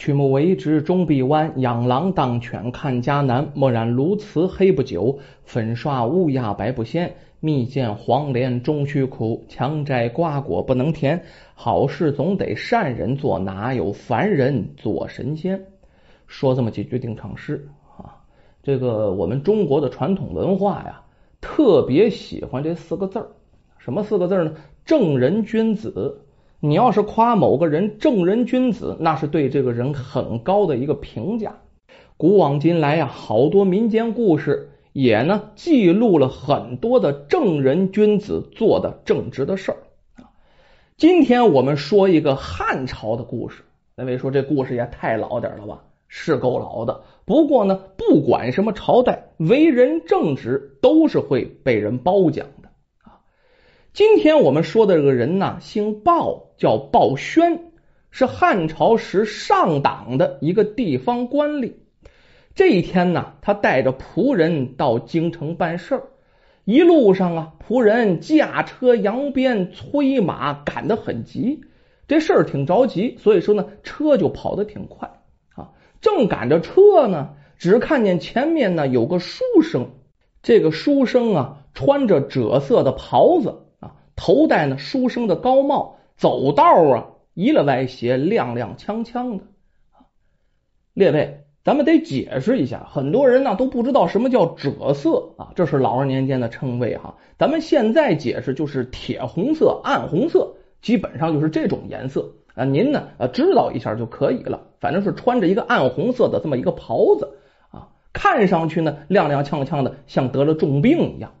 曲目为之终必弯，养狼当犬看家难。墨染鸬鹚黑不久，粉刷乌鸦白不鲜。蜜饯黄连终须苦，强摘瓜果不能甜。好事总得善人做，哪有凡人做神仙？说这么几句定场诗啊，这个我们中国的传统文化呀，特别喜欢这四个字儿。什么四个字呢？正人君子。你要是夸某个人正人君子，那是对这个人很高的一个评价。古往今来呀，好多民间故事也呢记录了很多的正人君子做的正直的事儿啊。今天我们说一个汉朝的故事，那位说这故事也太老点了吧？是够老的。不过呢，不管什么朝代，为人正直都是会被人褒奖的啊。今天我们说的这个人呢，姓鲍，叫鲍宣，是汉朝时上党的一个地方官吏。这一天呢，他带着仆人到京城办事儿，一路上啊，仆人驾车扬鞭催马，赶得很急。这事儿挺着急，所以说呢，车就跑得挺快啊。正赶着车呢，只看见前面呢有个书生，这个书生啊，穿着赭色的袍子啊。头戴呢书生的高帽，走道啊一了歪斜，踉踉跄跄的。列位，咱们得解释一下，很多人呢都不知道什么叫赭色啊，这是老二年间的称谓哈。咱们现在解释就是铁红色、暗红色，基本上就是这种颜色啊。您呢呃知道一下就可以了，反正是穿着一个暗红色的这么一个袍子啊，看上去呢踉踉跄跄的，像得了重病一样。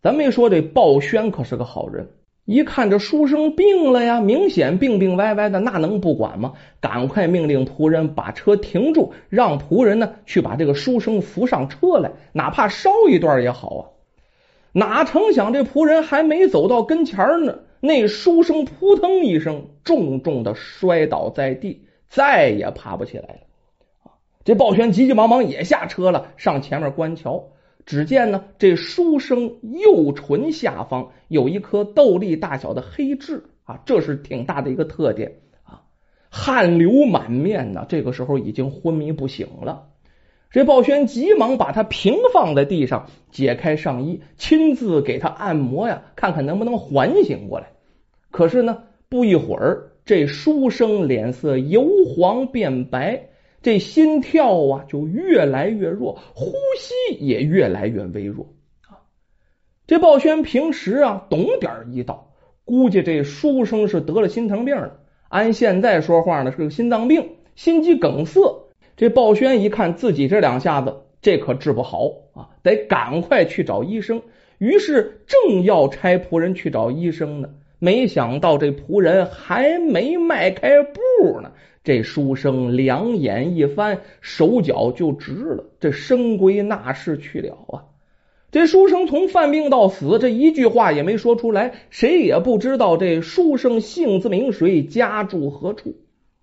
咱没说这鲍宣可是个好人，一看这书生病了呀，明显病病歪歪的，那能不管吗？赶快命令仆人把车停住，让仆人呢去把这个书生扶上车来，哪怕烧一段也好啊。哪成想这仆人还没走到跟前呢，那书生扑腾一声，重重的摔倒在地，再也爬不起来了。这鲍宣急急忙忙也下车了，上前面观瞧。只见呢，这书生右唇下方有一颗豆粒大小的黑痣啊，这是挺大的一个特点啊，汗流满面呢。这个时候已经昏迷不醒了。这鲍宣急忙把他平放在地上，解开上衣，亲自给他按摩呀，看看能不能缓醒过来。可是呢，不一会儿，这书生脸色由黄变白。这心跳啊，就越来越弱，呼吸也越来越微弱啊。这鲍宣平时啊懂点医道，估计这书生是得了心疼病了。按现在说话呢，是个心脏病、心肌梗塞。这鲍宣一看自己这两下子，这可治不好啊，得赶快去找医生。于是正要差仆人去找医生呢，没想到这仆人还没迈开步呢。这书生两眼一翻，手脚就直了，这生归那世去了啊！这书生从犯病到死，这一句话也没说出来，谁也不知道这书生姓字名谁，家住何处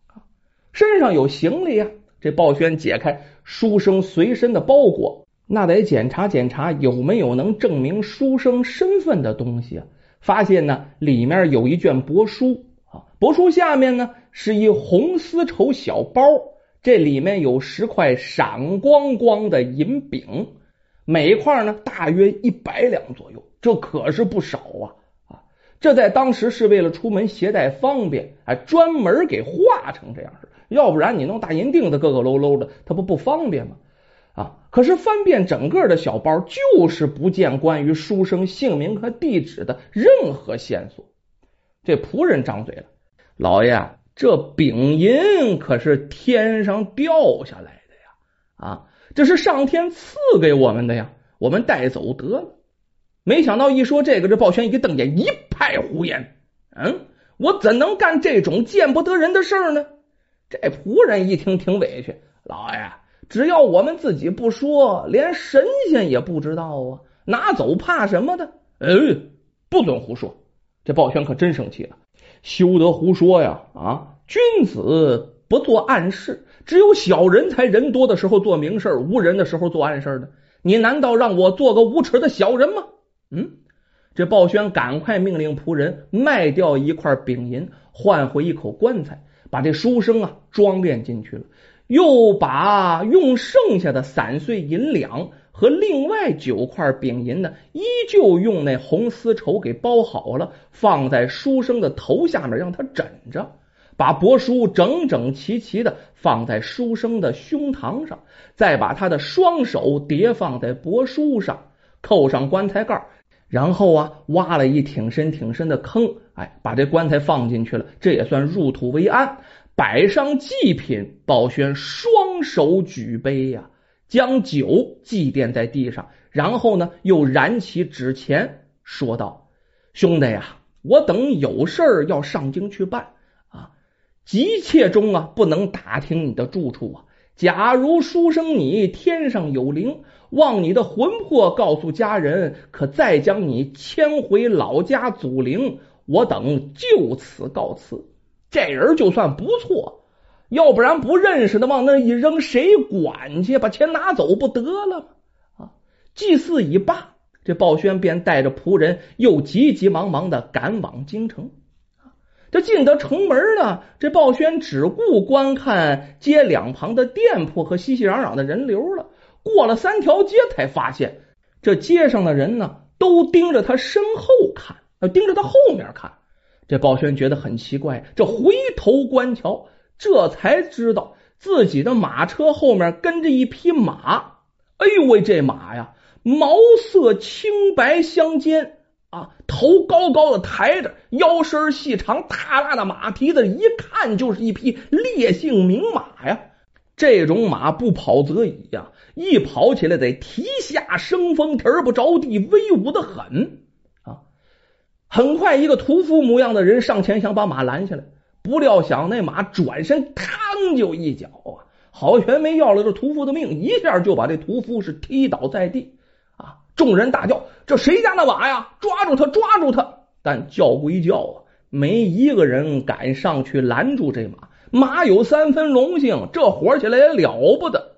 啊身上有行李呀！这鲍宣解开书生随身的包裹，那得检查检查有没有能证明书生身份的东西啊！发现呢，里面有一卷帛书，帛书下面呢。是一红丝绸小包，这里面有十块闪光光的银饼，每一块呢大约一百两左右，这可是不少啊啊！这在当时是为了出门携带方便，还专门给画成这样式，要不然你弄大银锭子咯咯喽喽的，它不不方便吗？啊！可是翻遍整个的小包，就是不见关于书生姓名和地址的任何线索。这仆人张嘴了，老爷。这饼银可是天上掉下来的呀！啊，这是上天赐给我们的呀，我们带走得了。没想到一说这个，这鲍宣一瞪眼，一派胡言。嗯，我怎能干这种见不得人的事儿呢？这仆人一听挺委屈，老爷，只要我们自己不说，连神仙也不知道啊，拿走怕什么的？哎，不准胡说！这鲍宣可真生气了。休得胡说呀！啊，君子不做暗事，只有小人才人多的时候做明事无人的时候做暗事的。你难道让我做个无耻的小人吗？嗯，这鲍宣赶快命令仆人卖掉一块饼银，换回一口棺材，把这书生啊装殓进去了，又把用剩下的散碎银两和另外九块饼银呢，依旧用那红丝绸给包好了，放在书生的头下面让他枕着。把帛书整整齐齐的放在书生的胸膛上，再把他的双手叠放在帛书上，扣上棺材盖然后啊，挖了一挺深挺深的坑，哎，把这棺材放进去了，这也算入土为安。摆上祭品，宝轩双手举杯呀，将酒祭奠在地上，然后呢，又燃起纸钱，说道：“兄弟呀，我等有事儿要上京去办啊。”急切中啊，不能打听你的住处啊。假如书生你天上有灵，望你的魂魄告诉家人，可再将你迁回老家祖陵。我等就此告辞。这人就算不错，要不然不认识的往那一扔，谁管去？把钱拿走不得了？啊！祭祀已罢，这鲍轩便带着仆人又急急忙忙的赶往京城。这进得城门了，这鲍轩只顾观看街两旁的店铺和熙熙攘攘的人流了。过了三条街，才发现这街上的人呢，都盯着他身后看，盯着他后面看。这鲍轩觉得很奇怪，这回头观瞧，这才知道自己的马车后面跟着一匹马。哎呦喂，这马呀，毛色青白相间。啊，头高高的抬着，腰身细长，大大的马蹄子，一看就是一匹烈性名马呀。这种马不跑则已呀，一跑起来得蹄下生风，蹄儿不着地，威武的很啊。很快，一个屠夫模样的人上前想把马拦下来，不料想那马转身，嘡就一脚啊，好悬没要了这屠夫的命，一下就把这屠夫是踢倒在地啊。众人大叫：“这谁家的马呀？抓住他！抓住他！”但叫归叫啊，没一个人敢上去拦住这马。马有三分龙性，这活起来也了不得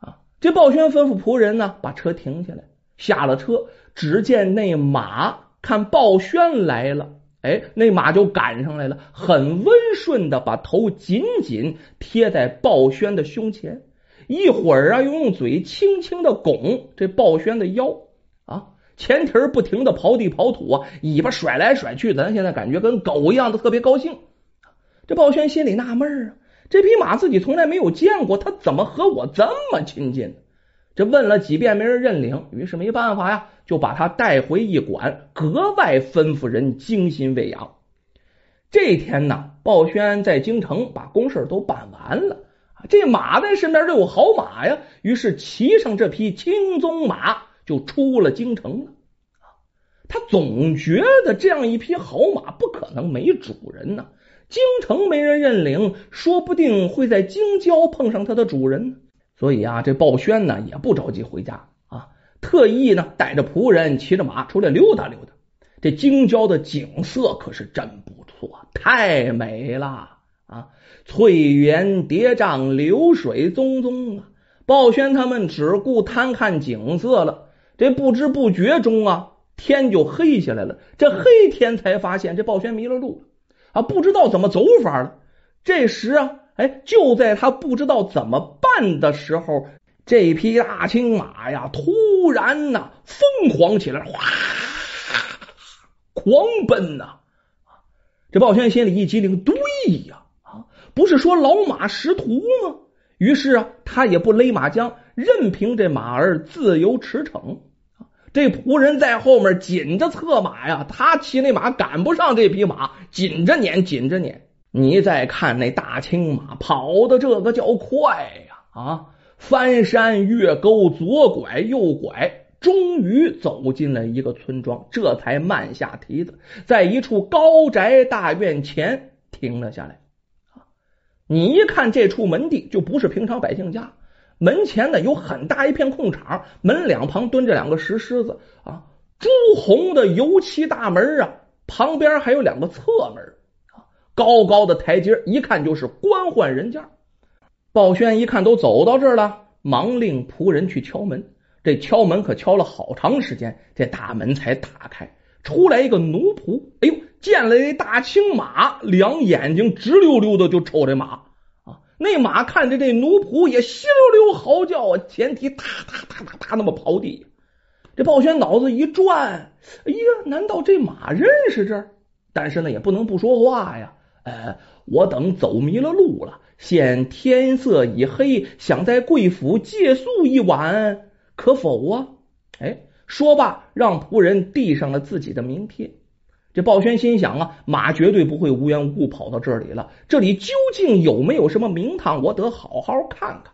啊！这鲍轩吩咐仆人呢，把车停下来，下了车，只见那马看鲍轩来了，哎，那马就赶上来了，很温顺的把头紧紧贴在鲍轩的胸前。一会儿啊，又用嘴轻轻的拱这鲍轩的腰啊，前蹄不停的刨地刨土啊，尾巴甩来甩去，咱现在感觉跟狗一样的特别高兴。这鲍轩心里纳闷啊，这匹马自己从来没有见过，他怎么和我这么亲近？这问了几遍没人认领，于是没办法呀，就把他带回驿馆，格外吩咐人精心喂养。这天呢，鲍轩在京城把公事都办完了。这马在身边就有好马呀，于是骑上这匹青鬃马就出了京城了。他总觉得这样一匹好马不可能没主人呢。京城没人认领，说不定会在京郊碰上它的主人。所以啊，这鲍轩呢也不着急回家，特意呢带着仆人骑着马出来溜达溜达。这京郊的景色可是真不错，太美了。啊，翠园叠嶂，流水淙淙啊！鲍轩他们只顾贪看景色了，这不知不觉中啊，天就黑下来了。这黑天才发现，这鲍轩迷了路了啊，不知道怎么走法了。这时啊，哎，就在他不知道怎么办的时候，这匹大青马呀，突突然呐，疯狂起来，哗，狂奔呐！这鲍轩心里一激灵，对呀。不是说老马识途吗？于是啊，他也不勒马缰，任凭这马儿自由驰骋。这仆人在后面紧着策马呀，他骑那马赶不上这匹马，紧着撵，紧着撵。你再看那大青马跑的这个叫快呀！啊，翻山越沟，左拐右拐，终于走进了一个村庄，这才慢下蹄子，在一处高宅大院前停了下来。你一看这处门第，就不是平常百姓家。门前呢有很大一片空场，门两旁蹲着两个石狮子啊，朱红的油漆大门啊，旁边还有两个侧门啊，高高的台阶，一看就是官宦人家。鲍轩一看都走到这儿了，忙令仆人去敲门。这敲门可敲了好长时间，这大门才打开，出来一个奴仆。哎呦！见了一大青马，两眼睛直溜溜的就瞅这马啊。那马看着这奴仆也稀溜溜嚎叫啊，前蹄踏踏踏踏踏那么刨地。这鲍轩脑子一转，哎呀，难道这马认识这儿？但是呢，也不能不说话呀。呃，我等走迷了路了，现天色已黑，想在贵府借宿一晚，可否啊？哎，说罢，让仆人递上了自己的名帖。这鲍轩心想啊，马绝对不会无缘无故跑到这里了，这里究竟有没有什么名堂？我得好好看看。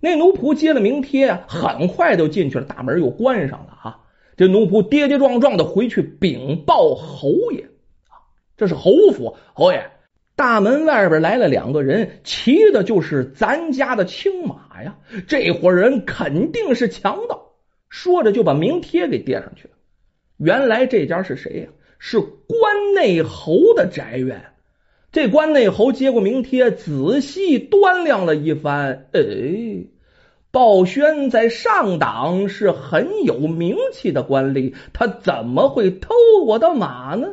那奴仆接了名帖，很快就进去了，大门又关上了啊。这奴仆跌跌撞撞的回去禀报侯爷啊，这是侯府侯爷。大门外边来了两个人，骑的就是咱家的青马呀。这伙人肯定是强盗。说着就把名帖给贴上去了。原来这家是谁呀？是关内侯的宅院。这关内侯接过名帖，仔细端量了一番，哎，鲍轩在上党是很有名气的官吏，他怎么会偷我的马呢？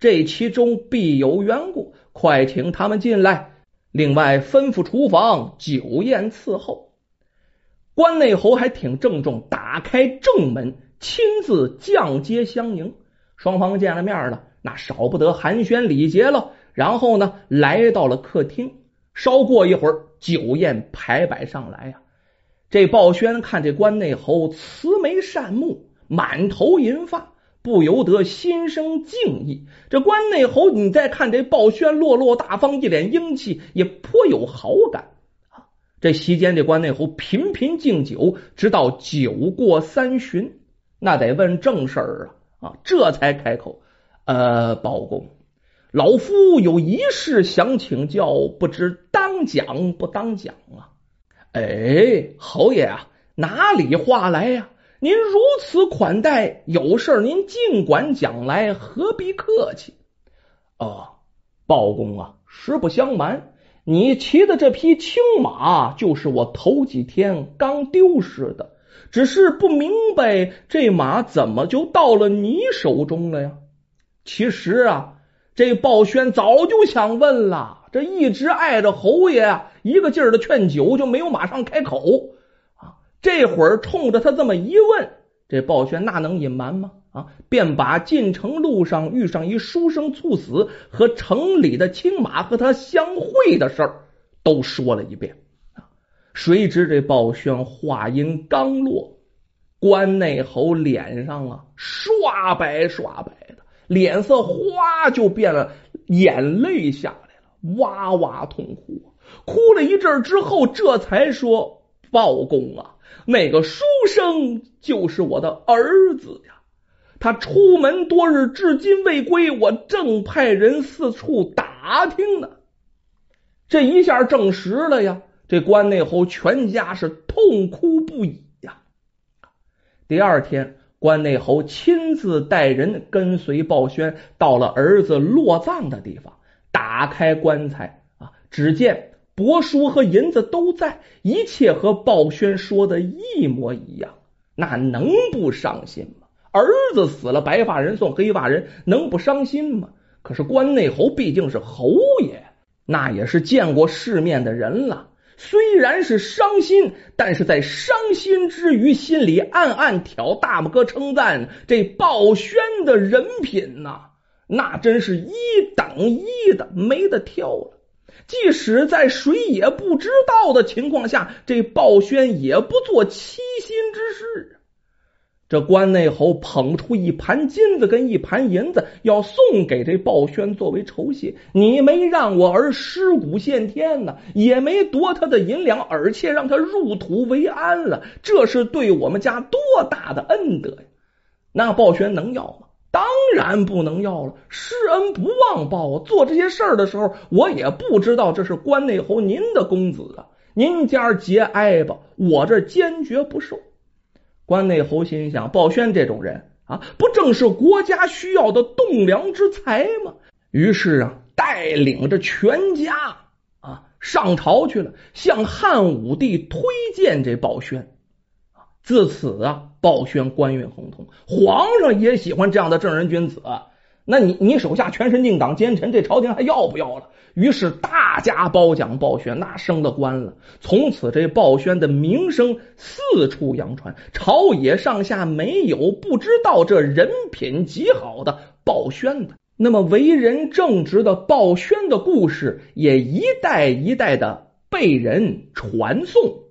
这其中必有缘故。快请他们进来。另外吩咐厨房酒宴伺候。关内侯还挺郑重，打开正门，亲自降阶相迎。双方见了面了，那少不得寒暄礼节了。然后呢，来到了客厅。稍过一会儿，酒宴排摆上来呀。这鲍轩看这关内侯慈眉善目，满头银发。不由得心生敬意。这关内侯，你再看这鲍轩落落大方，一脸英气，也颇有好感。这席间，这关内侯频频敬酒，直到酒过三巡，那得问正事儿啊啊，这才开口：“呃，包公，老夫有一事想请教，不知当讲不当讲啊？”哎，侯爷啊，哪里话来呀？您如此款待，有事您尽管讲来，何必客气？哦，包公啊，实不相瞒，你骑的这匹青马就是我头几天刚丢失的，只是不明白这马怎么就到了你手中了呀？其实啊，这鲍轩早就想问了，这一直碍着侯爷一个劲儿的劝酒，就没有马上开口。这会儿冲着他这么一问，这鲍轩那能隐瞒吗？啊，便把进城路上遇上一书生猝死和城里的青马和他相会的事儿都说了一遍。啊，谁知这鲍宣话音刚落，关内侯脸上啊刷白刷白的，脸色哗就变了，眼泪下来了，哇哇痛哭，哭了一阵之后，这才说：“报公啊。”那个书生就是我的儿子呀，他出门多日，至今未归，我正派人四处打听呢。这一下证实了呀，这关内侯全家是痛哭不已呀。第二天，关内侯亲自带人跟随鲍轩到了儿子落葬的地方，打开棺材啊，只见。帛书和银子都在，一切和鲍轩说的一模一样，那能不伤心吗？儿子死了，白发人送黑发人，能不伤心吗？可是关内侯毕竟是侯爷，那也是见过世面的人了。虽然是伤心，但是在伤心之余，心里暗暗挑大拇哥称赞这鲍轩的人品呐，那真是一等一的，没得挑了。即使在谁也不知道的情况下，这鲍轩也不做欺心之事。这关内侯捧出一盘金子跟一盘银子，要送给这鲍轩作为酬谢。你没让我儿尸骨现天呢，也没夺他的银两，而且让他入土为安了，这是对我们家多大的恩德呀！那鲍轩能要吗？当然不能要了，施恩不忘报啊。做这些事儿的时候，我也不知道这是关内侯您的公子啊，您家节哀吧，我这坚决不受。关内侯心想，鲍轩这种人啊，不正是国家需要的栋梁之才吗？于是啊，带领着全家啊上朝去了，向汉武帝推荐这鲍轩。自此啊，鲍宣官运亨通，皇上也喜欢这样的正人君子。那你你手下全神定党奸臣，这朝廷还要不要了？于是大家褒奖鲍宣，那升了官了。从此这鲍宣的名声四处扬传，朝野上下没有不知道这人品极好的鲍宣的。那么为人正直的鲍宣的故事，也一代一代的被人传颂。